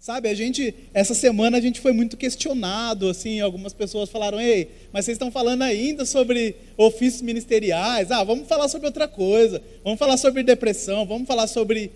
Sabe, a gente, essa semana a gente foi muito questionado, assim, algumas pessoas falaram, ei, mas vocês estão falando ainda sobre ofícios ministeriais, ah, vamos falar sobre outra coisa, vamos falar sobre depressão, vamos falar sobre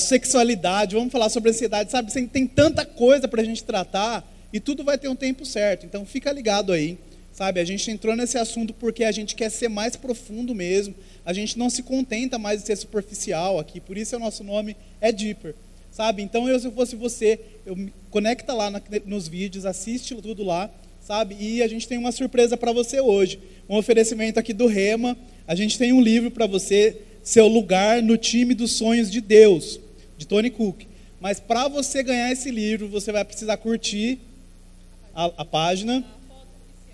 sexualidade, vamos falar sobre ansiedade, sabe, tem tanta coisa para a gente tratar, e tudo vai ter um tempo certo, então fica ligado aí, sabe, a gente entrou nesse assunto porque a gente quer ser mais profundo mesmo, a gente não se contenta mais de ser superficial aqui, por isso o nosso nome é Deeper, sabe? Então, eu, se eu fosse você, eu me conecta lá na, nos vídeos, assiste tudo lá, sabe? E a gente tem uma surpresa para você hoje, um oferecimento aqui do Rema. A gente tem um livro para você, Seu Lugar no Time dos Sonhos de Deus, de Tony Cook. Mas para você ganhar esse livro, você vai precisar curtir a, a página.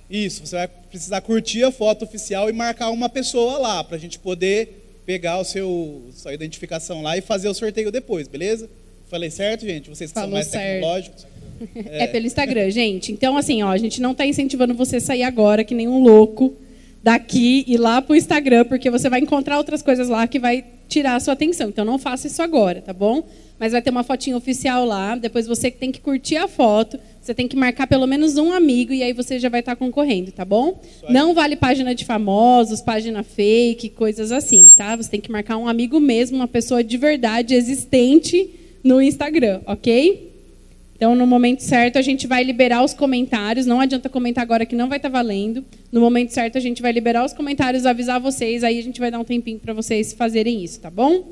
Isso, você vai precisar curtir a foto oficial e marcar uma pessoa lá, para a gente poder pegar o seu, sua identificação lá e fazer o sorteio depois, beleza? Falei certo, gente? Vocês que Falou são mais certo. tecnológicos. É. é pelo Instagram, gente. Então, assim, ó, a gente não está incentivando você a sair agora, que nem um louco, daqui e lá para o Instagram, porque você vai encontrar outras coisas lá que vai tirar a sua atenção. Então, não faça isso agora, tá bom? Mas vai ter uma fotinha oficial lá. Depois você tem que curtir a foto. Você tem que marcar pelo menos um amigo e aí você já vai estar tá concorrendo, tá bom? Não vale página de famosos, página fake, coisas assim, tá? Você tem que marcar um amigo mesmo, uma pessoa de verdade existente no Instagram, ok? Então, no momento certo, a gente vai liberar os comentários. Não adianta comentar agora que não vai estar tá valendo. No momento certo, a gente vai liberar os comentários, avisar vocês. Aí a gente vai dar um tempinho para vocês fazerem isso, tá bom?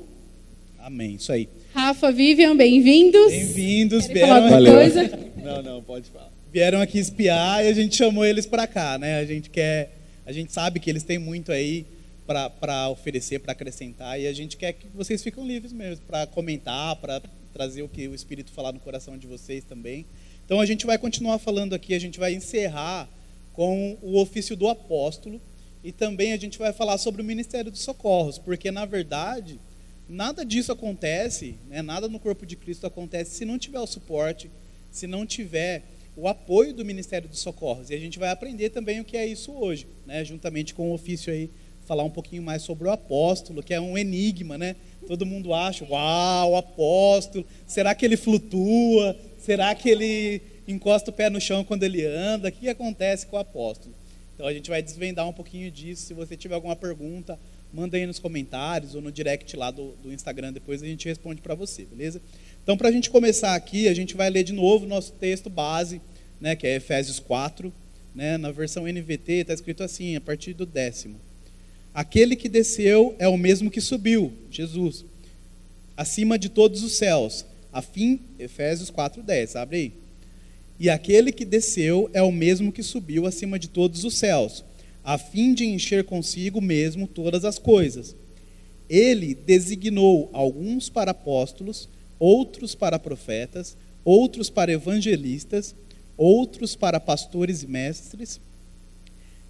Amém. Isso aí. Rafa, Vivian, bem-vindos. Bem-vindos. Vieram falar coisa? Não, não, pode falar. Vieram aqui espiar e a gente chamou eles para cá, né? A gente quer, a gente sabe que eles têm muito aí para oferecer, para acrescentar e a gente quer que vocês fiquem livres mesmo para comentar, para trazer o que o Espírito falar no coração de vocês também. Então a gente vai continuar falando aqui, a gente vai encerrar com o ofício do apóstolo e também a gente vai falar sobre o ministério dos socorros, porque na verdade nada disso acontece, né, nada no corpo de Cristo acontece se não tiver o suporte, se não tiver o apoio do ministério dos socorros. E a gente vai aprender também o que é isso hoje, né, juntamente com o ofício aí falar um pouquinho mais sobre o apóstolo, que é um enigma, né? Todo mundo acha, uau, o apóstolo, será que ele flutua? Será que ele encosta o pé no chão quando ele anda? O que acontece com o apóstolo? Então a gente vai desvendar um pouquinho disso. Se você tiver alguma pergunta, manda aí nos comentários ou no direct lá do, do Instagram, depois a gente responde para você, beleza? Então, para a gente começar aqui, a gente vai ler de novo o nosso texto base, né, que é Efésios 4. Né, na versão NVT está escrito assim, a partir do décimo. Aquele que desceu é o mesmo que subiu, Jesus, acima de todos os céus, a fim, Efésios 4:10, abre aí. E aquele que desceu é o mesmo que subiu acima de todos os céus, a fim de encher consigo mesmo todas as coisas. Ele designou alguns para apóstolos, outros para profetas, outros para evangelistas, outros para pastores e mestres,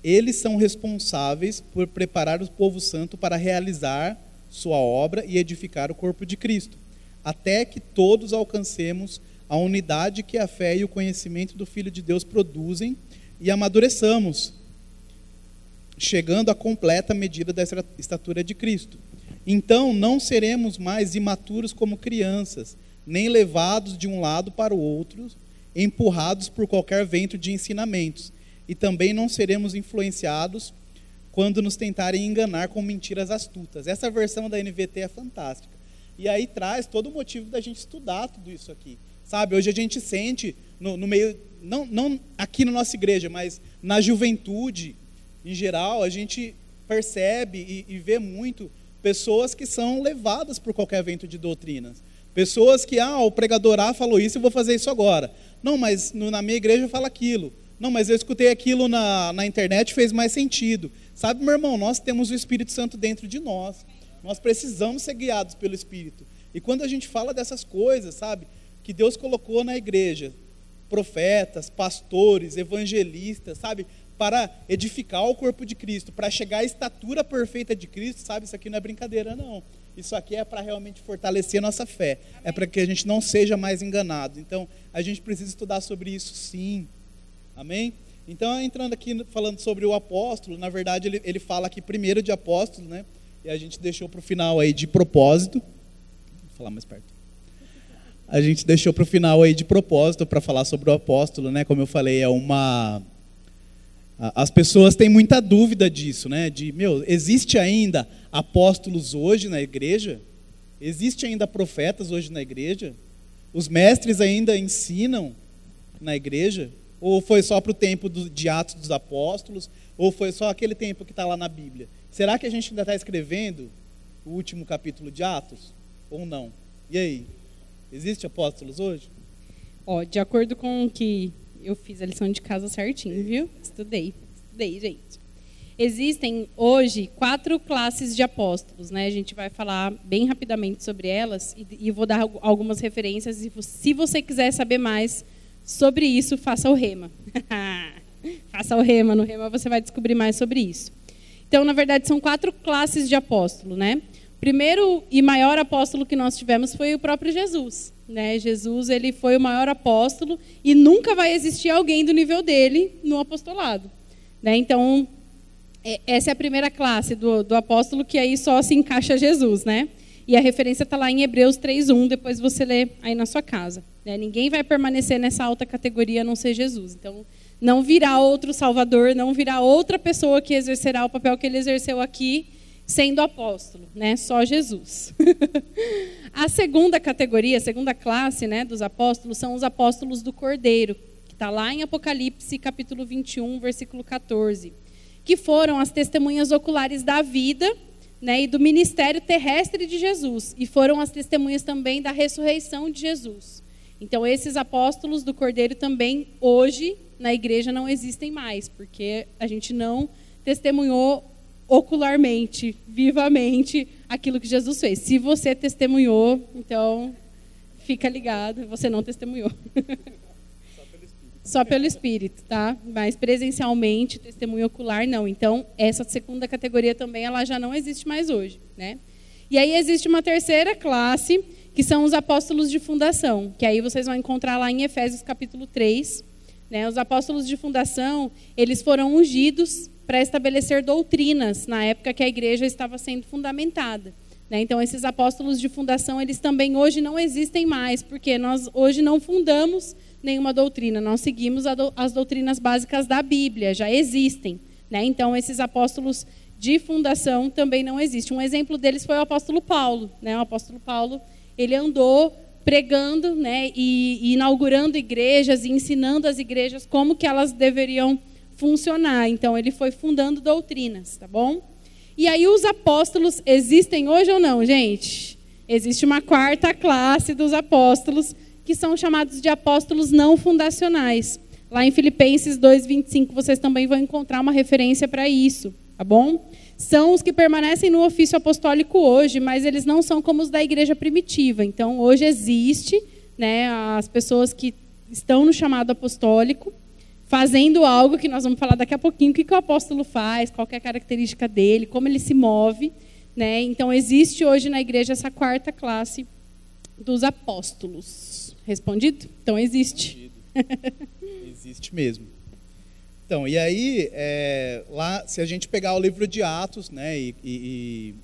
eles são responsáveis por preparar o povo santo para realizar sua obra e edificar o corpo de Cristo, até que todos alcancemos a unidade que a fé e o conhecimento do Filho de Deus produzem e amadureçamos, chegando à completa medida da estatura de Cristo. Então não seremos mais imaturos como crianças, nem levados de um lado para o outro, empurrados por qualquer vento de ensinamentos e também não seremos influenciados quando nos tentarem enganar com mentiras astutas. Essa versão da NVT é fantástica. E aí traz todo o motivo da gente estudar tudo isso aqui. Sabe, hoje a gente sente no, no meio, não, não aqui na nossa igreja, mas na juventude em geral, a gente percebe e, e vê muito pessoas que são levadas por qualquer vento de doutrinas. Pessoas que, ah, o pregador A falou isso, eu vou fazer isso agora. Não, mas no, na minha igreja fala aquilo. Não, mas eu escutei aquilo na, na internet fez mais sentido. Sabe, meu irmão, nós temos o Espírito Santo dentro de nós. Nós precisamos ser guiados pelo Espírito. E quando a gente fala dessas coisas, sabe, que Deus colocou na igreja, profetas, pastores, evangelistas, sabe, para edificar o corpo de Cristo, para chegar à estatura perfeita de Cristo, sabe, isso aqui não é brincadeira, não. Isso aqui é para realmente fortalecer a nossa fé, é para que a gente não seja mais enganado. Então, a gente precisa estudar sobre isso sim. Amém? Então, entrando aqui falando sobre o apóstolo, na verdade ele, ele fala aqui primeiro de apóstolo, né? E a gente deixou para o final aí de propósito. Vou falar mais perto. a gente deixou para o final aí de propósito para falar sobre o apóstolo, né? Como eu falei, é uma as pessoas têm muita dúvida disso, né? De, meu, existe ainda apóstolos hoje na igreja? Existe ainda profetas hoje na igreja? Os mestres ainda ensinam na igreja? Ou foi só para o tempo do, de Atos dos Apóstolos? Ou foi só aquele tempo que está lá na Bíblia? Será que a gente ainda está escrevendo o último capítulo de Atos? Ou não? E aí? Existe apóstolos hoje? Ó, de acordo com o que eu fiz a lição de casa certinho, viu? Estudei, estudei, gente. Existem hoje quatro classes de apóstolos, né? A gente vai falar bem rapidamente sobre elas e, e vou dar algumas referências. E se você quiser saber mais sobre isso, faça o rema. faça o rema. No rema você vai descobrir mais sobre isso. Então, na verdade, são quatro classes de apóstolo, né? O primeiro e maior apóstolo que nós tivemos foi o próprio Jesus. Né? Jesus ele foi o maior apóstolo e nunca vai existir alguém do nível dele no apostolado. Né? Então, é, essa é a primeira classe do, do apóstolo que aí só se encaixa Jesus. Né? E a referência está lá em Hebreus 3.1, depois você lê aí na sua casa. Né? Ninguém vai permanecer nessa alta categoria a não ser Jesus. Então, não virá outro Salvador, não virá outra pessoa que exercerá o papel que ele exerceu aqui, sendo apóstolo, né? Só Jesus. a segunda categoria, a segunda classe, né, dos apóstolos são os apóstolos do Cordeiro, que está lá em Apocalipse, capítulo 21, versículo 14, que foram as testemunhas oculares da vida, né, e do ministério terrestre de Jesus, e foram as testemunhas também da ressurreição de Jesus. Então, esses apóstolos do Cordeiro também hoje na igreja não existem mais, porque a gente não testemunhou ocularmente, vivamente, aquilo que Jesus fez. Se você testemunhou, então fica ligado, você não testemunhou. Só pelo Espírito, Só pelo Espírito tá? Mas presencialmente, testemunho ocular, não. Então, essa segunda categoria também, ela já não existe mais hoje, né? E aí existe uma terceira classe, que são os apóstolos de fundação, que aí vocês vão encontrar lá em Efésios capítulo 3. Né? Os apóstolos de fundação, eles foram ungidos para estabelecer doutrinas na época que a igreja estava sendo fundamentada. Né? Então, esses apóstolos de fundação, eles também hoje não existem mais, porque nós hoje não fundamos nenhuma doutrina, nós seguimos as doutrinas básicas da Bíblia, já existem. Né? Então, esses apóstolos de fundação também não existem. Um exemplo deles foi o apóstolo Paulo. Né? O apóstolo Paulo, ele andou pregando né, e, e inaugurando igrejas e ensinando as igrejas como que elas deveriam funcionar. Então, ele foi fundando doutrinas, tá bom? E aí, os apóstolos existem hoje ou não, gente? Existe uma quarta classe dos apóstolos, que são chamados de apóstolos não fundacionais. Lá em Filipenses 2,25, vocês também vão encontrar uma referência para isso, tá bom? São os que permanecem no ofício apostólico hoje, mas eles não são como os da igreja primitiva. Então, hoje existe né, as pessoas que estão no chamado apostólico, fazendo algo que nós vamos falar daqui a pouquinho, o que, que o apóstolo faz, qual é a característica dele, como ele se move. Né? Então, existe hoje na igreja essa quarta classe dos apóstolos. Respondido? Então, existe. existe mesmo. Então, e aí, é, lá, se a gente pegar o livro de Atos, né, e, e,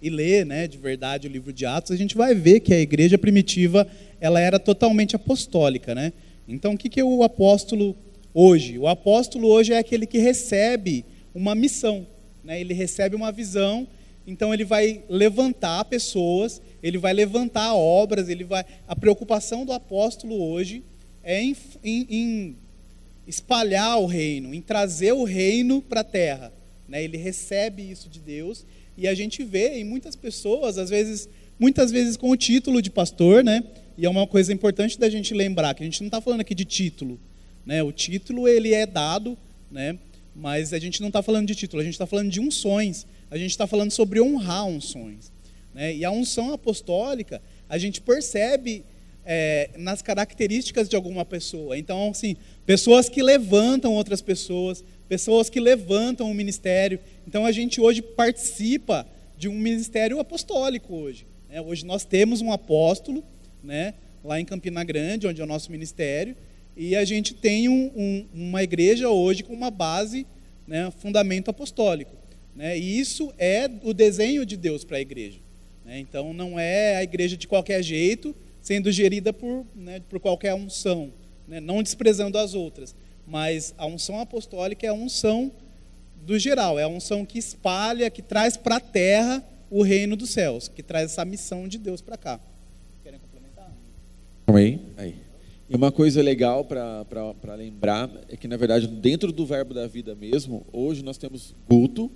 e, ler, né, de verdade o livro de Atos, a gente vai ver que a igreja primitiva, ela era totalmente apostólica, né? Então, o que, que o apóstolo hoje. O apóstolo hoje é aquele que recebe uma missão, né? ele recebe uma visão, então ele vai levantar pessoas, ele vai levantar obras, ele vai. A preocupação do apóstolo hoje é em, em, em espalhar o reino, em trazer o reino para a terra. Né? Ele recebe isso de Deus e a gente vê em muitas pessoas, às vezes, muitas vezes com o título de pastor, né? E é uma coisa importante da gente lembrar que a gente não está falando aqui de título, né? O título ele é dado, né? mas a gente não está falando de título, a gente está falando de unções, a gente está falando sobre honrar unções. Né? E a unção apostólica, a gente percebe é, nas características de alguma pessoa. Então, assim, pessoas que levantam outras pessoas, pessoas que levantam o ministério. Então, a gente hoje participa de um ministério apostólico hoje. Né? Hoje nós temos um apóstolo, né? lá em Campina Grande, onde é o nosso ministério, e a gente tem um, um, uma igreja hoje com uma base, né, fundamento apostólico. Né, e isso é o desenho de Deus para a igreja. Né, então não é a igreja de qualquer jeito, sendo gerida por, né, por qualquer unção, né, não desprezando as outras. Mas a unção apostólica é a unção do geral, é a unção que espalha, que traz para a terra o reino dos céus, que traz essa missão de Deus para cá. Querem complementar? Aí. aí. E uma coisa legal para lembrar é que, na verdade, dentro do verbo da vida mesmo, hoje nós temos culto,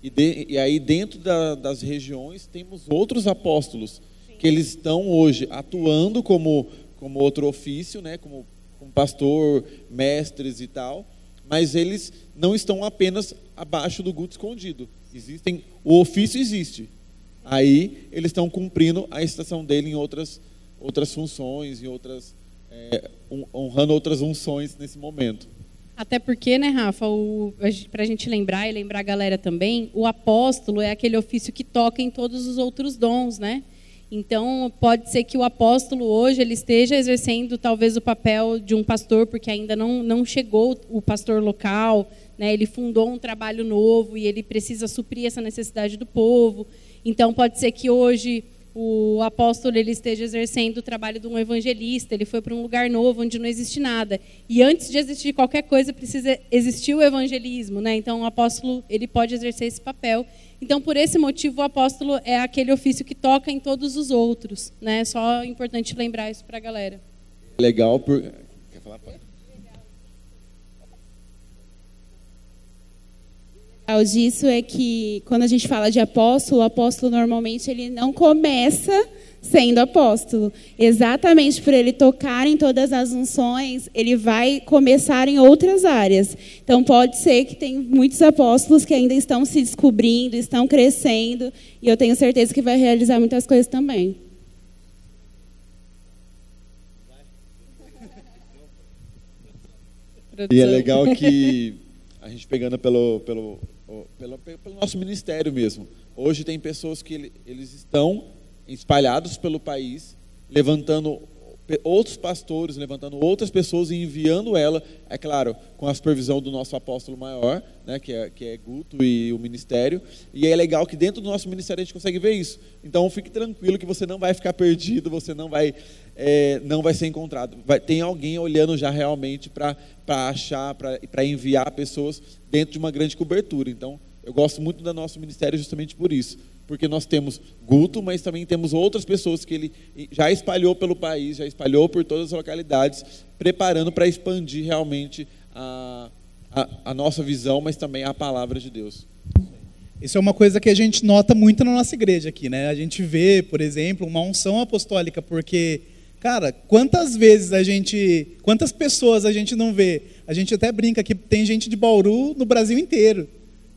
e, de, e aí dentro da, das regiões temos outros apóstolos. Que eles estão hoje atuando como, como outro ofício, né, como, como pastor, mestres e tal, mas eles não estão apenas abaixo do guto escondido. Existem, o ofício existe. Aí eles estão cumprindo a estação dele em outras, outras funções, em outras, é, honrando outras unções nesse momento. Até porque, né, Rafa, para a gente lembrar e lembrar a galera também, o apóstolo é aquele ofício que toca em todos os outros dons, né? Então, pode ser que o apóstolo hoje ele esteja exercendo talvez o papel de um pastor, porque ainda não, não chegou o pastor local, né? ele fundou um trabalho novo e ele precisa suprir essa necessidade do povo. Então, pode ser que hoje o apóstolo ele esteja exercendo o trabalho de um evangelista, ele foi para um lugar novo onde não existe nada. E antes de existir qualquer coisa, precisa existir o evangelismo, né? Então o apóstolo ele pode exercer esse papel. Então por esse motivo o apóstolo é aquele ofício que toca em todos os outros, né? Só importante lembrar isso para a galera. Legal por Quer falar, pai? legal disso é que quando a gente fala de apóstolo, o apóstolo normalmente ele não começa sendo apóstolo. Exatamente por ele tocar em todas as unções, ele vai começar em outras áreas. Então pode ser que tem muitos apóstolos que ainda estão se descobrindo, estão crescendo, e eu tenho certeza que vai realizar muitas coisas também. E é legal que a gente pegando pelo, pelo pelo, pelo nosso ministério mesmo. Hoje tem pessoas que eles estão espalhados pelo país, levantando outros pastores, levantando outras pessoas e enviando ela, é claro, com a supervisão do nosso apóstolo maior, né, que, é, que é Guto e o ministério. E é legal que dentro do nosso ministério a gente consegue ver isso. Então fique tranquilo que você não vai ficar perdido, você não vai, é, não vai ser encontrado. Vai, tem alguém olhando já realmente para achar, para enviar pessoas dentro de uma grande cobertura. Então, eu gosto muito do nosso ministério justamente por isso. Porque nós temos Guto, mas também temos outras pessoas que ele já espalhou pelo país, já espalhou por todas as localidades, preparando para expandir realmente a, a, a nossa visão, mas também a palavra de Deus. Isso é uma coisa que a gente nota muito na nossa igreja aqui, né? A gente vê, por exemplo, uma unção apostólica, porque, cara, quantas vezes a gente, quantas pessoas a gente não vê? A gente até brinca que tem gente de Bauru no Brasil inteiro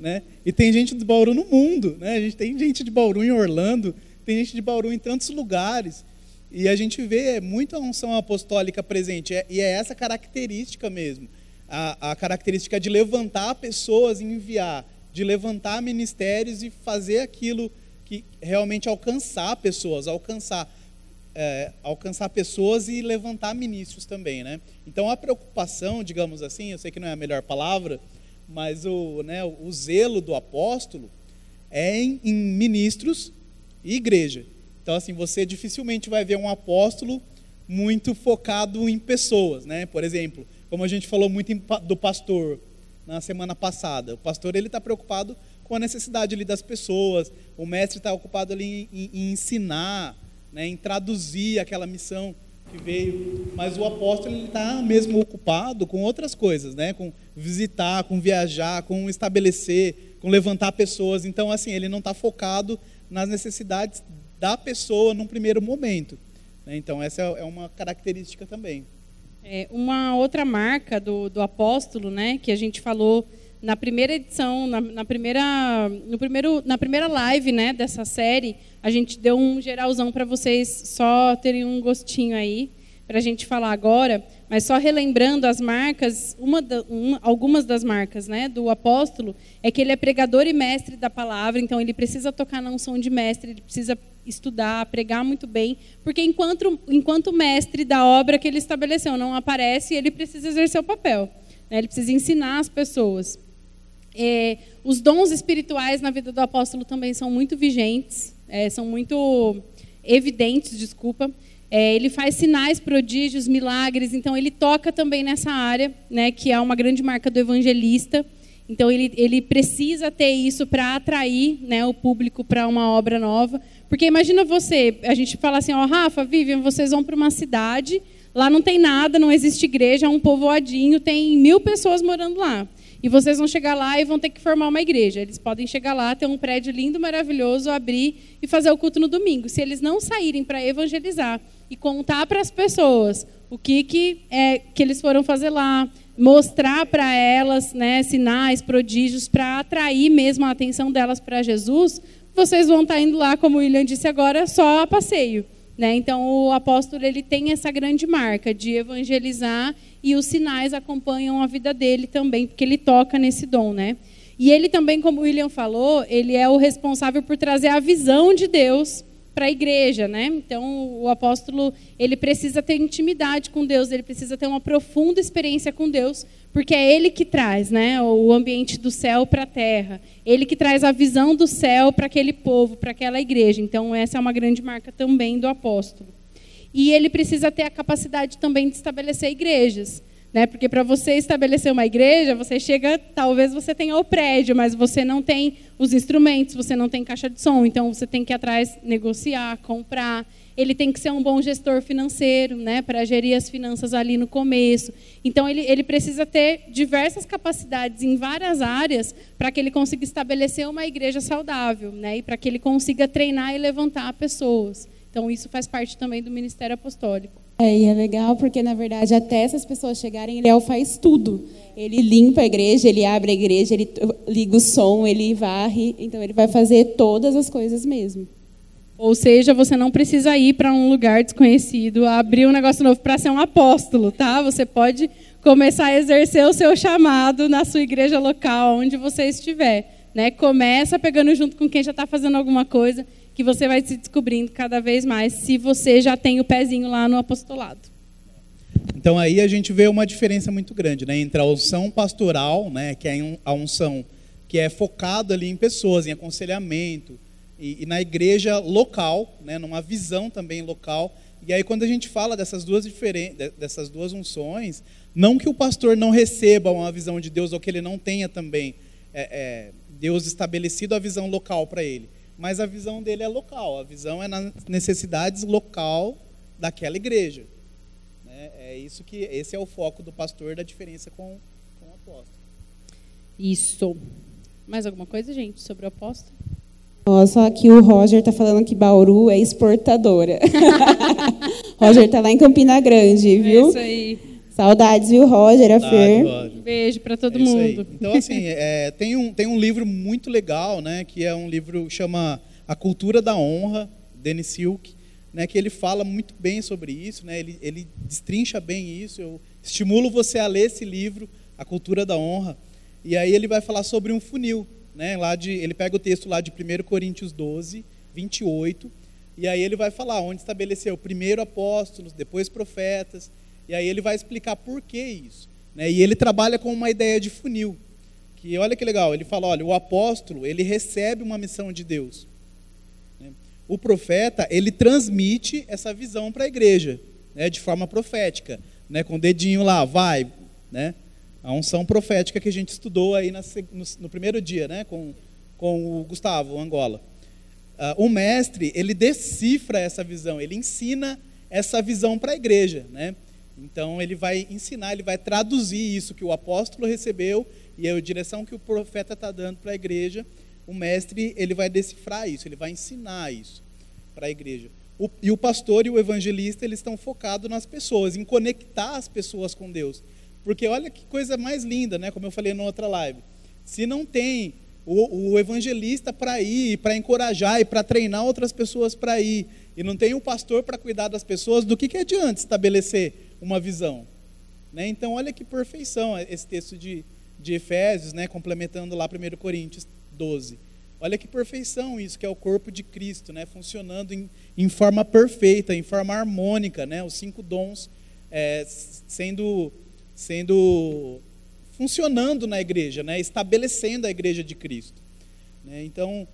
né? E tem gente de Bauru no mundo, né? A gente tem gente de Bauru em Orlando, tem gente de Bauru em tantos lugares. E a gente vê muita unção apostólica presente. É, e é essa característica mesmo. A, a característica de levantar pessoas e enviar, de levantar ministérios e fazer aquilo que realmente alcançar pessoas, alcançar, é, alcançar pessoas e levantar ministros também, né? Então a preocupação, digamos assim, eu sei que não é a melhor palavra, mas o, né, o zelo do apóstolo é em, em ministros e igreja. Então, assim, você dificilmente vai ver um apóstolo muito focado em pessoas, né? Por exemplo, como a gente falou muito em, do pastor na semana passada, o pastor ele está preocupado com a necessidade ali das pessoas, o mestre está ocupado ali em, em ensinar, né, em traduzir aquela missão que veio, mas o apóstolo está mesmo ocupado com outras coisas, né? Com visitar, com viajar, com estabelecer, com levantar pessoas. Então, assim, ele não está focado nas necessidades da pessoa num primeiro momento. Né? Então, essa é, é uma característica também. É, uma outra marca do, do apóstolo, né, que a gente falou na primeira edição, na, na, primeira, no primeiro, na primeira live né, dessa série, a gente deu um geralzão para vocês só terem um gostinho aí, para a gente falar agora. Mas só relembrando as marcas, uma, da, uma algumas das marcas né, do apóstolo, é que ele é pregador e mestre da palavra, então ele precisa tocar na unção de mestre, ele precisa estudar, pregar muito bem, porque enquanto, enquanto mestre da obra que ele estabeleceu não aparece, ele precisa exercer o papel. Né, ele precisa ensinar as pessoas. É, os dons espirituais na vida do apóstolo também são muito vigentes, é, são muito evidentes, desculpa. É, ele faz sinais, prodígios, milagres. Então ele toca também nessa área, né, que é uma grande marca do evangelista. Então ele, ele precisa ter isso para atrair né, o público para uma obra nova. Porque imagina você, a gente fala assim, ó, Rafa, Vivian, vocês vão para uma cidade, lá não tem nada, não existe igreja, é um povoadinho, tem mil pessoas morando lá. E vocês vão chegar lá e vão ter que formar uma igreja. Eles podem chegar lá, ter um prédio lindo, maravilhoso, abrir e fazer o culto no domingo. Se eles não saírem para evangelizar e contar para as pessoas o que, que, é, que eles foram fazer lá, mostrar para elas né, sinais, prodígios, para atrair mesmo a atenção delas para Jesus, vocês vão estar tá indo lá, como o William disse agora, só a passeio. Né? Então, o apóstolo ele tem essa grande marca de evangelizar e os sinais acompanham a vida dele também, porque ele toca nesse dom. Né? E ele também, como o William falou, ele é o responsável por trazer a visão de Deus para a igreja, né? Então o apóstolo ele precisa ter intimidade com Deus, ele precisa ter uma profunda experiência com Deus, porque é ele que traz, né, o ambiente do céu para a terra, ele que traz a visão do céu para aquele povo, para aquela igreja. Então essa é uma grande marca também do apóstolo. E ele precisa ter a capacidade também de estabelecer igrejas. Né? Porque para você estabelecer uma igreja, você chega, talvez você tenha o prédio, mas você não tem os instrumentos, você não tem caixa de som, então você tem que ir atrás negociar, comprar. Ele tem que ser um bom gestor financeiro, né, para gerir as finanças ali no começo. Então ele, ele precisa ter diversas capacidades em várias áreas para que ele consiga estabelecer uma igreja saudável, né, e para que ele consiga treinar e levantar pessoas. Então isso faz parte também do ministério apostólico. É, e é legal porque, na verdade, até essas pessoas chegarem, ele faz tudo. Ele limpa a igreja, ele abre a igreja, ele liga o som, ele varre. Então, ele vai fazer todas as coisas mesmo. Ou seja, você não precisa ir para um lugar desconhecido, abrir um negócio novo para ser um apóstolo, tá? Você pode começar a exercer o seu chamado na sua igreja local, onde você estiver. Né? Começa pegando junto com quem já está fazendo alguma coisa que você vai se descobrindo cada vez mais se você já tem o pezinho lá no apostolado. Então aí a gente vê uma diferença muito grande, né, entre a unção pastoral, né, que é a unção que é focado ali em pessoas, em aconselhamento, e, e na igreja local, né, numa visão também local. E aí quando a gente fala dessas duas diferentes, dessas duas unções, não que o pastor não receba uma visão de Deus ou que ele não tenha também é, é, Deus estabelecido a visão local para ele, mas a visão dele é local, a visão é nas necessidades local daquela igreja. Né? É isso que esse é o foco do pastor da diferença com, com o apóstolo. Isso. Mais alguma coisa, gente, sobre o apóstolo? Nossa, aqui o Roger está falando que Bauru é exportadora. Roger está lá em Campina Grande, viu? É isso aí. Saudades, viu, Roger, a Fer. Roger. Beijo para todo é mundo. Então, assim, é, tem, um, tem um livro muito legal, né, que é um livro que chama A Cultura da Honra, Denis Silk, né, que ele fala muito bem sobre isso, né, ele, ele destrincha bem isso. Eu estimulo você a ler esse livro, A Cultura da Honra. E aí ele vai falar sobre um funil. Né, lá de, ele pega o texto lá de 1 Coríntios 12, 28, e aí ele vai falar onde estabeleceu primeiro apóstolos, depois profetas, e aí ele vai explicar por que isso. Né? E ele trabalha com uma ideia de funil. Que olha que legal, ele fala, olha, o apóstolo, ele recebe uma missão de Deus. Né? O profeta, ele transmite essa visão para a igreja, né? de forma profética, né? com o dedinho lá, vai, né? A unção profética que a gente estudou aí no, no, primeiro dia, né? com, com o Gustavo, o Angola. Uh, o mestre, ele decifra essa visão, ele ensina essa visão para a igreja, né? Então ele vai ensinar, ele vai traduzir isso que o apóstolo recebeu e a direção que o profeta está dando para a igreja. O mestre ele vai decifrar isso, ele vai ensinar isso para a igreja. O, e o pastor e o evangelista eles estão focados nas pessoas, em conectar as pessoas com Deus. Porque olha que coisa mais linda, né? Como eu falei na outra live. Se não tem o, o evangelista para ir, para encorajar e para treinar outras pessoas para ir, e não tem o pastor para cuidar das pessoas, do que, que adianta estabelecer uma visão. Né? Então, olha que perfeição esse texto de, de Efésios, né? complementando lá 1 Coríntios 12. Olha que perfeição isso, que é o corpo de Cristo, né? funcionando em, em forma perfeita, em forma harmônica, né? os cinco dons é, sendo, sendo funcionando na igreja, né? estabelecendo a igreja de Cristo. Né? Então,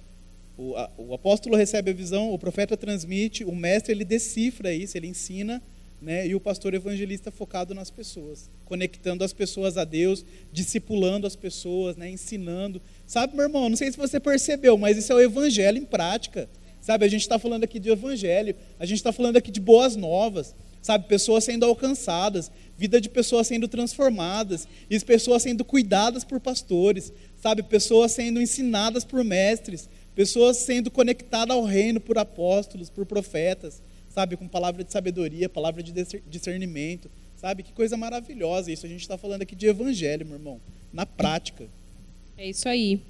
O, a, o apóstolo recebe a visão, o profeta transmite, o mestre ele decifra isso, ele ensina, né? E o pastor evangelista focado nas pessoas, conectando as pessoas a Deus, discipulando as pessoas, né? Ensinando. Sabe, meu irmão, não sei se você percebeu, mas isso é o evangelho em prática. Sabe, a gente está falando aqui de evangelho, a gente está falando aqui de boas novas, sabe, pessoas sendo alcançadas, vida de pessoas sendo transformadas, e pessoas sendo cuidadas por pastores, sabe, pessoas sendo ensinadas por mestres, pessoas sendo conectadas ao reino por apóstolos, por profetas, sabe, com palavra de sabedoria, palavra de discernimento, sabe, que coisa maravilhosa isso. A gente está falando aqui de evangelho, meu irmão, na prática. É isso aí.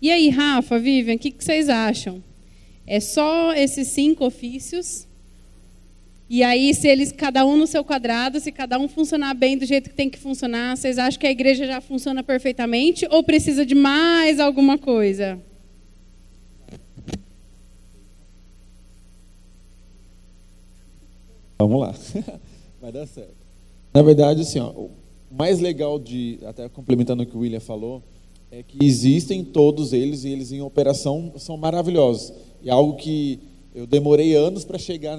E aí, Rafa, Vivian, o que, que vocês acham? É só esses cinco ofícios. E aí, se eles, cada um no seu quadrado, se cada um funcionar bem do jeito que tem que funcionar, vocês acham que a igreja já funciona perfeitamente ou precisa de mais alguma coisa? Vamos lá. Vai dar certo. Na verdade, assim, ó, o mais legal de, até complementando o que o William falou, é que existem todos eles e eles em operação são maravilhosos. E algo que eu demorei anos para chegar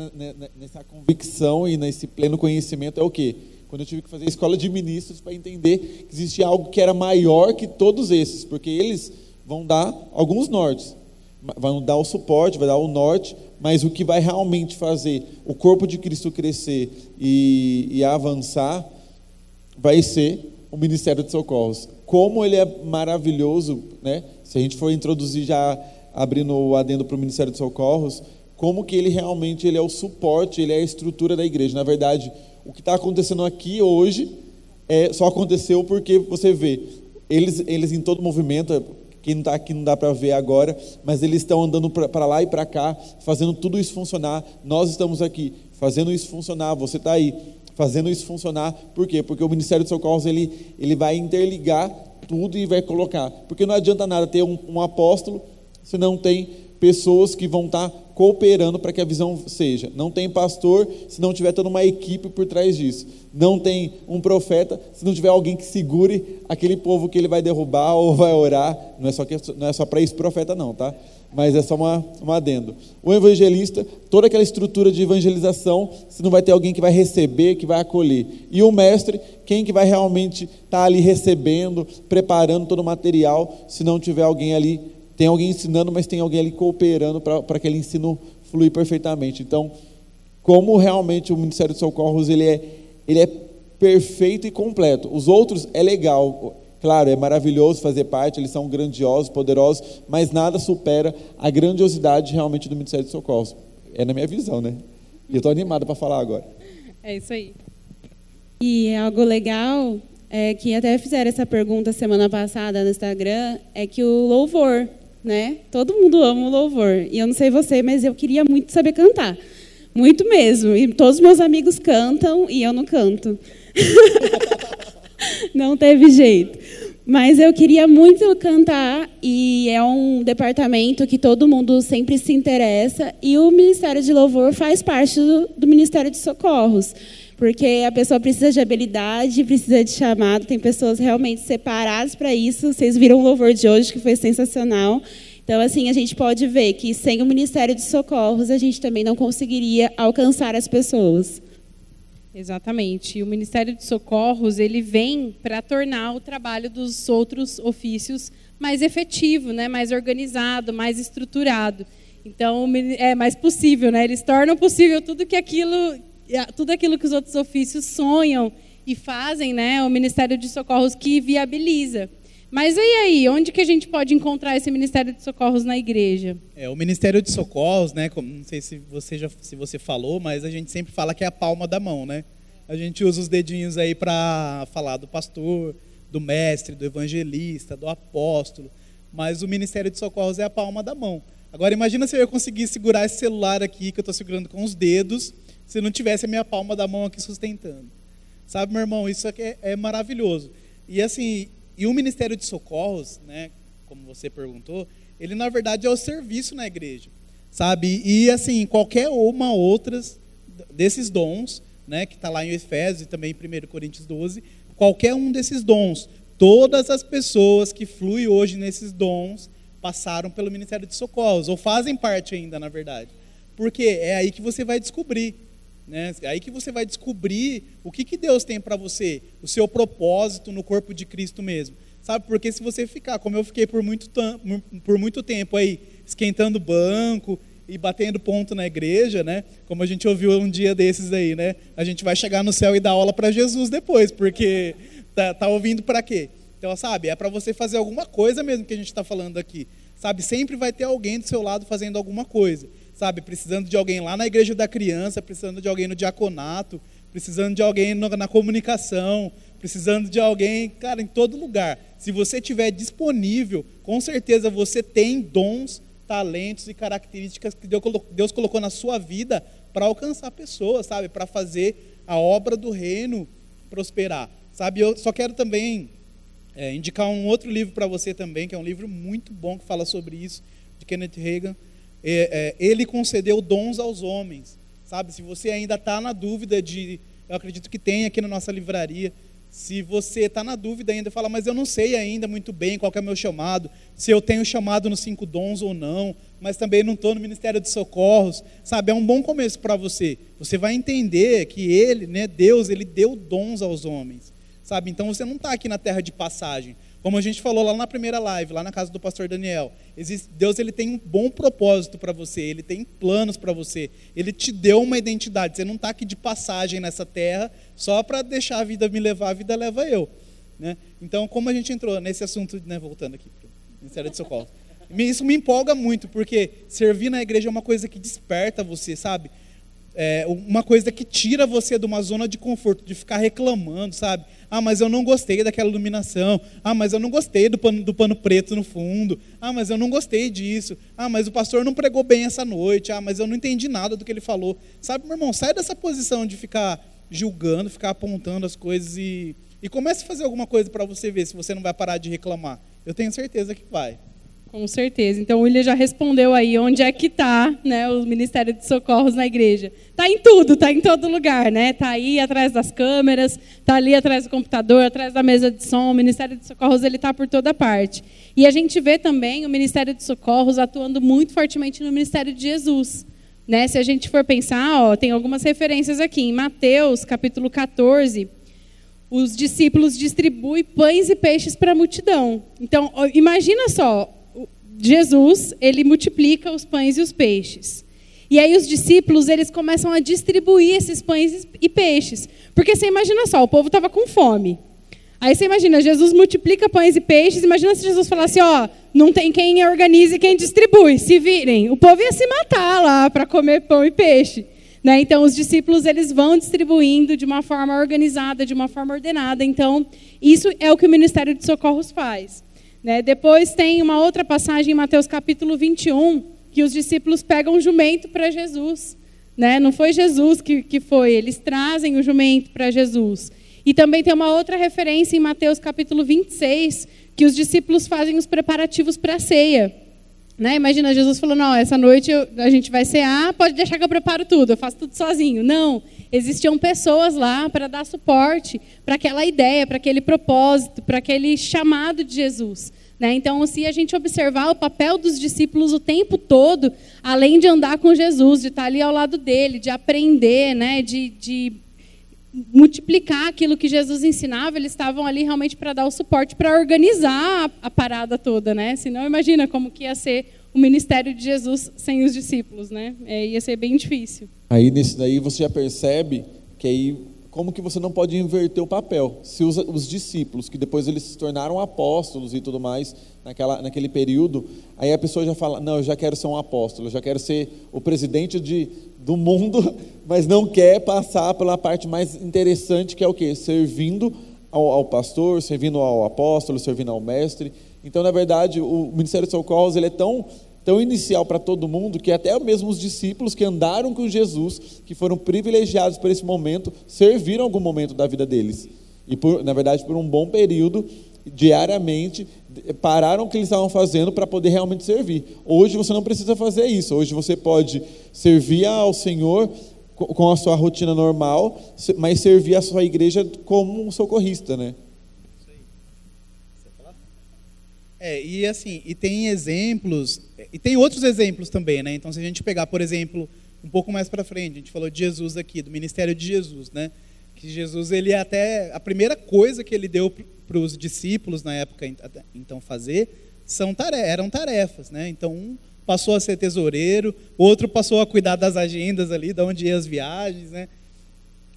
nessa convicção e nesse pleno conhecimento é o quê? Quando eu tive que fazer escola de ministros para entender que existia algo que era maior que todos esses, porque eles vão dar alguns nortes, vão dar o suporte, vai dar o norte, mas o que vai realmente fazer o corpo de Cristo crescer e, e avançar vai ser o Ministério de Socorros. Como ele é maravilhoso, né? Se a gente for introduzir já abrindo o adendo para o Ministério de Socorros, como que ele realmente ele é o suporte, ele é a estrutura da igreja. Na verdade, o que está acontecendo aqui hoje é, só aconteceu porque você vê, eles, eles em todo movimento, quem não está aqui não dá para ver agora, mas eles estão andando para lá e para cá, fazendo tudo isso funcionar. Nós estamos aqui fazendo isso funcionar, você está aí fazendo isso funcionar. Por quê? Porque o Ministério de Socorros ele, ele vai interligar tudo e vai colocar. Porque não adianta nada ter um, um apóstolo se não tem pessoas que vão estar cooperando para que a visão seja. Não tem pastor se não tiver toda uma equipe por trás disso. Não tem um profeta se não tiver alguém que segure aquele povo que ele vai derrubar ou vai orar. Não é só, que, não é só para isso profeta não, tá? Mas é só uma, um adendo. O evangelista, toda aquela estrutura de evangelização, se não vai ter alguém que vai receber, que vai acolher. E o mestre, quem que vai realmente estar tá ali recebendo, preparando todo o material, se não tiver alguém ali tem alguém ensinando, mas tem alguém ali cooperando para aquele ensino fluir perfeitamente. Então, como realmente o Ministério de Socorros ele é, ele é perfeito e completo. Os outros é legal, claro, é maravilhoso fazer parte, eles são grandiosos, poderosos, mas nada supera a grandiosidade realmente do Ministério de Socorros. É na minha visão, né? E eu estou animado para falar agora. É isso aí. E algo legal é que até fizeram essa pergunta semana passada no Instagram, é que o louvor né? Todo mundo ama o louvor. E eu não sei você, mas eu queria muito saber cantar. Muito mesmo. E todos os meus amigos cantam e eu não canto. não teve jeito. Mas eu queria muito cantar e é um departamento que todo mundo sempre se interessa e o Ministério de Louvor faz parte do, do Ministério de Socorros porque a pessoa precisa de habilidade, precisa de chamado, tem pessoas realmente separadas para isso. Vocês viram o louvor de hoje, que foi sensacional. Então, assim, a gente pode ver que sem o Ministério de Socorros, a gente também não conseguiria alcançar as pessoas. Exatamente. E o Ministério de Socorros, ele vem para tornar o trabalho dos outros ofícios mais efetivo, né? mais organizado, mais estruturado. Então, é mais possível, né? Eles tornam possível tudo que aquilo tudo aquilo que os outros ofícios sonham e fazem, né, o Ministério de Socorros que viabiliza. Mas e aí, onde que a gente pode encontrar esse Ministério de Socorros na igreja? É, o Ministério de Socorros, né, como, não sei se você já se você falou, mas a gente sempre fala que é a palma da mão, né? A gente usa os dedinhos aí para falar do pastor, do mestre, do evangelista, do apóstolo, mas o Ministério de Socorros é a palma da mão. Agora imagina se eu conseguir segurar esse celular aqui que eu estou segurando com os dedos se não tivesse a minha palma da mão aqui sustentando. Sabe, meu irmão, isso é, é maravilhoso. E assim, e o Ministério de Socorros, né, como você perguntou, ele na verdade é o serviço na igreja. Sabe? E assim, qualquer uma outras desses dons, né, que está lá em Efésios e também em 1 Coríntios 12, qualquer um desses dons, todas as pessoas que fluem hoje nesses dons, passaram pelo Ministério de Socorros, ou fazem parte ainda, na verdade. Porque é aí que você vai descobrir. Né? Aí que você vai descobrir o que, que Deus tem para você, o seu propósito no corpo de Cristo mesmo. Sabe? Porque se você ficar, como eu fiquei por muito, por muito tempo aí, esquentando banco e batendo ponto na igreja, né? Como a gente ouviu um dia desses aí, né? A gente vai chegar no céu e dar aula para Jesus depois, porque tá, tá ouvindo para quê? Então, sabe, é para você fazer alguma coisa mesmo que a gente está falando aqui. Sabe, sempre vai ter alguém do seu lado fazendo alguma coisa. Sabe, precisando de alguém lá na igreja da criança, precisando de alguém no diaconato, precisando de alguém na comunicação, precisando de alguém, cara, em todo lugar. Se você tiver disponível, com certeza você tem dons, talentos e características que Deus colocou na sua vida para alcançar pessoas, sabe, para fazer a obra do reino prosperar. Sabe, eu só quero também é, indicar um outro livro para você também, que é um livro muito bom que fala sobre isso, de Kenneth Reagan. É, é, ele concedeu dons aos homens, sabe? Se você ainda está na dúvida de, eu acredito que tem aqui na nossa livraria. Se você está na dúvida ainda, fala, mas eu não sei ainda muito bem qual é o meu chamado, se eu tenho chamado nos cinco dons ou não, mas também não estou no Ministério de Socorros, sabe? É um bom começo para você. Você vai entender que Ele, né, Deus, Ele deu dons aos homens sabe? Então você não está aqui na terra de passagem. Como a gente falou lá na primeira live, lá na casa do pastor Daniel, existe, Deus ele tem um bom propósito para você, ele tem planos para você, ele te deu uma identidade. Você não está aqui de passagem nessa terra só para deixar a vida me levar, a vida leva eu. Né? Então, como a gente entrou nesse assunto, né, voltando aqui para o Ministério de Socorro, isso me empolga muito, porque servir na igreja é uma coisa que desperta você, sabe? É uma coisa que tira você de uma zona de conforto, de ficar reclamando, sabe? Ah, mas eu não gostei daquela iluminação. Ah, mas eu não gostei do pano, do pano preto no fundo. Ah, mas eu não gostei disso. Ah, mas o pastor não pregou bem essa noite. Ah, mas eu não entendi nada do que ele falou. Sabe, meu irmão, sai dessa posição de ficar julgando, ficar apontando as coisas e, e comece a fazer alguma coisa para você ver se você não vai parar de reclamar. Eu tenho certeza que vai. Com certeza. Então, o William já respondeu aí onde é que está né, o Ministério de Socorros na igreja. Está em tudo, está em todo lugar. Está né? Tá aí atrás das câmeras, está ali atrás do computador, atrás da mesa de som. O Ministério de Socorros está por toda parte. E a gente vê também o Ministério de Socorros atuando muito fortemente no Ministério de Jesus. Né? Se a gente for pensar, ó, tem algumas referências aqui. Em Mateus, capítulo 14, os discípulos distribuem pães e peixes para a multidão. Então, imagina só, Jesus, ele multiplica os pães e os peixes. E aí os discípulos, eles começam a distribuir esses pães e peixes. Porque você imagina só, o povo estava com fome. Aí você imagina, Jesus multiplica pães e peixes, imagina se Jesus falasse, ó, não tem quem organize e quem distribui, se virem. O povo ia se matar lá para comer pão e peixe. Né? Então, os discípulos eles vão distribuindo de uma forma organizada, de uma forma ordenada. Então, isso é o que o Ministério de Socorros faz. Né? Depois tem uma outra passagem em Mateus capítulo 21, que os discípulos pegam um jumento para Jesus. Né? Não foi Jesus que, que foi, eles trazem o jumento para Jesus. E também tem uma outra referência em Mateus capítulo 26, que os discípulos fazem os preparativos para a ceia. Né? Imagina Jesus falando: não, essa noite eu, a gente vai cear, pode deixar que eu preparo tudo, eu faço tudo sozinho. Não, existiam pessoas lá para dar suporte para aquela ideia, para aquele propósito, para aquele chamado de Jesus. Né? Então, se a gente observar o papel dos discípulos o tempo todo, além de andar com Jesus, de estar ali ao lado dele, de aprender, né? de, de multiplicar aquilo que Jesus ensinava, eles estavam ali realmente para dar o suporte, para organizar a, parada toda, né? Senão imagina como que ia ser o ministério de Jesus sem os discípulos, né? É, ia ser bem difícil. Aí nesse daí você já percebe que aí como que você não pode inverter o papel? Se os, os, discípulos, que depois eles se tornaram apóstolos e tudo mais, naquela, naquele período, aí a pessoa já fala: Não, eu já quero ser um apóstolo, eu já quero ser o presidente de, do mundo, mas não quer passar pela parte mais interessante, que é o quê? Servindo ao, ao pastor, servindo ao apóstolo, servindo ao mestre. Então, na verdade, o Ministério de Socorros ele é tão tão inicial para todo mundo que até mesmo os discípulos que andaram com Jesus, que foram privilegiados por esse momento, serviram algum momento da vida deles. E, por, na verdade, por um bom período, diariamente, pararam o que eles estavam fazendo para poder realmente servir. Hoje você não precisa fazer isso. Hoje você pode servir ao Senhor com a sua rotina normal, mas servir a sua igreja como um socorrista, né? É, e assim, e tem exemplos, e tem outros exemplos também, né? Então, se a gente pegar, por exemplo, um pouco mais para frente, a gente falou de Jesus aqui, do ministério de Jesus, né? Que Jesus, ele até, a primeira coisa que ele deu para os discípulos na época, então, fazer, são tarefas, eram tarefas, né? Então, um passou a ser tesoureiro, outro passou a cuidar das agendas ali, de onde iam as viagens, né?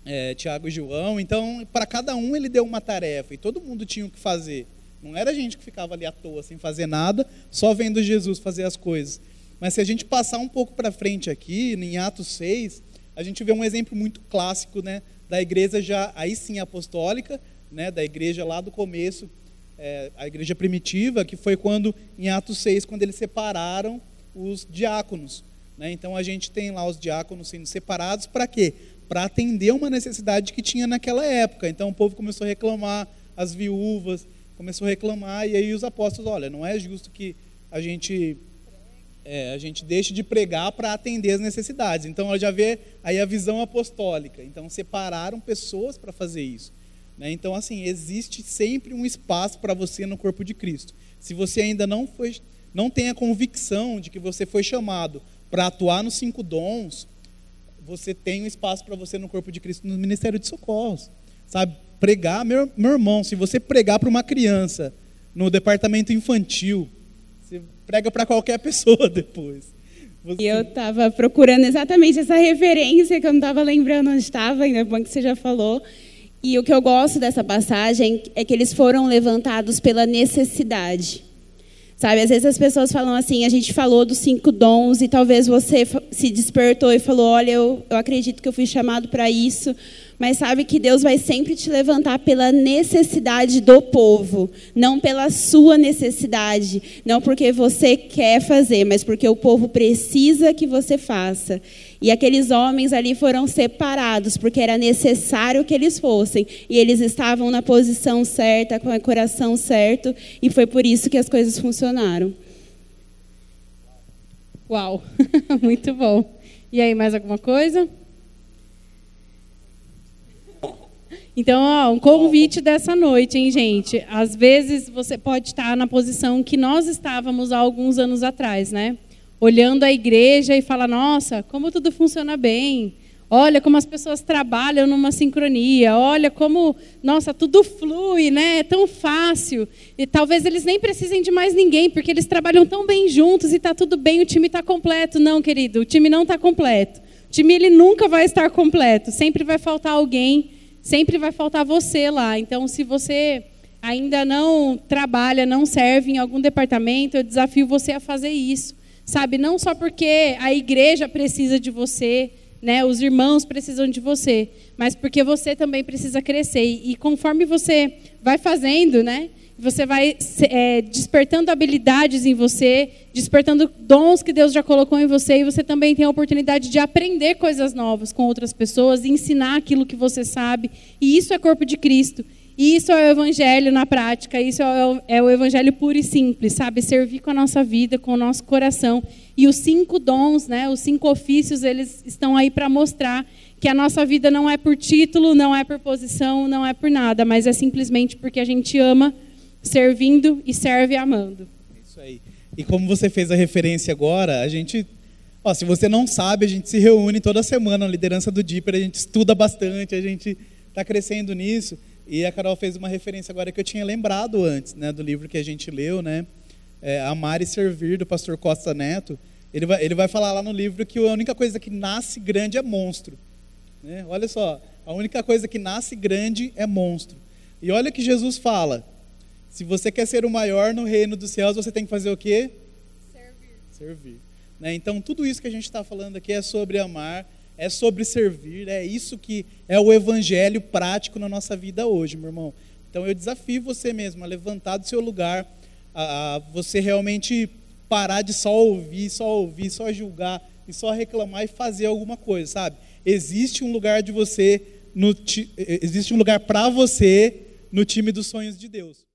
É, Tiago e João. Então, para cada um ele deu uma tarefa e todo mundo tinha o que fazer. Não era gente que ficava ali à toa, sem fazer nada, só vendo Jesus fazer as coisas. Mas se a gente passar um pouco para frente aqui, em Atos 6, a gente vê um exemplo muito clássico né, da igreja já, aí sim apostólica, né, da igreja lá do começo, é, a igreja primitiva, que foi quando, em Atos 6, quando eles separaram os diáconos. Né? Então a gente tem lá os diáconos sendo separados para quê? Para atender uma necessidade que tinha naquela época. Então o povo começou a reclamar, as viúvas, começou a reclamar, e aí os apóstolos, olha, não é justo que a gente é, a gente deixe de pregar para atender as necessidades. Então, já vê aí a visão apostólica. Então, separaram pessoas para fazer isso. Né? Então, assim, existe sempre um espaço para você no corpo de Cristo. Se você ainda não foi, não tem a convicção de que você foi chamado para atuar nos cinco dons, você tem um espaço para você no corpo de Cristo no ministério de socorros. Sabe? Pregar, meu, meu irmão, se você pregar para uma criança no departamento infantil, você prega para qualquer pessoa depois. Você... Eu estava procurando exatamente essa referência que eu não estava lembrando onde estava, ainda bom que você já falou. E o que eu gosto dessa passagem é que eles foram levantados pela necessidade. Sabe, às vezes as pessoas falam assim, a gente falou dos cinco dons e talvez você se despertou e falou, olha, eu, eu acredito que eu fui chamado para isso, mas sabe que Deus vai sempre te levantar pela necessidade do povo, não pela sua necessidade, não porque você quer fazer, mas porque o povo precisa que você faça. E aqueles homens ali foram separados, porque era necessário que eles fossem, e eles estavam na posição certa, com o coração certo, e foi por isso que as coisas funcionaram. Uau, muito bom. E aí, mais alguma coisa? Então, ó, um convite dessa noite, hein, gente? Às vezes você pode estar na posição que nós estávamos há alguns anos atrás, né? Olhando a igreja e falar: nossa, como tudo funciona bem. Olha como as pessoas trabalham numa sincronia. Olha como, nossa, tudo flui, né? É tão fácil. E talvez eles nem precisem de mais ninguém, porque eles trabalham tão bem juntos e está tudo bem, o time está completo. Não, querido, o time não está completo. O time ele nunca vai estar completo. Sempre vai faltar alguém sempre vai faltar você lá. Então, se você ainda não trabalha, não serve em algum departamento, eu desafio você a fazer isso. Sabe, não só porque a igreja precisa de você, né, os irmãos precisam de você, mas porque você também precisa crescer. E, conforme você vai fazendo, né, você vai é, despertando habilidades em você, despertando dons que Deus já colocou em você, e você também tem a oportunidade de aprender coisas novas com outras pessoas, ensinar aquilo que você sabe. E isso é corpo de Cristo. E isso é o evangelho na prática, isso é o, é o evangelho puro e simples, sabe? Servir com a nossa vida, com o nosso coração. E os cinco dons, né, os cinco ofícios, eles estão aí para mostrar que a nossa vida não é por título, não é por posição, não é por nada, mas é simplesmente porque a gente ama servindo e serve amando. Isso aí. E como você fez a referência agora, a gente, ó, se você não sabe, a gente se reúne toda semana na liderança do Dipper, a gente estuda bastante, a gente está crescendo nisso. E a Carol fez uma referência agora que eu tinha lembrado antes, né, do livro que a gente leu, né, é, Amar e Servir do Pastor Costa Neto. Ele vai, ele vai falar lá no livro que a única coisa que nasce grande é monstro. Né? Olha só, a única coisa que nasce grande é monstro. E olha que Jesus fala: se você quer ser o maior no reino dos céus, você tem que fazer o quê? Servir. Servir. Né? Então, tudo isso que a gente está falando aqui é sobre amar, é sobre servir, é isso que é o evangelho prático na nossa vida hoje, meu irmão. Então, eu desafio você mesmo a levantar do seu lugar, a, a você realmente parar de só ouvir, só ouvir, só julgar e só reclamar e fazer alguma coisa, sabe? Existe um lugar de você, no, existe um lugar para você no time dos sonhos de Deus.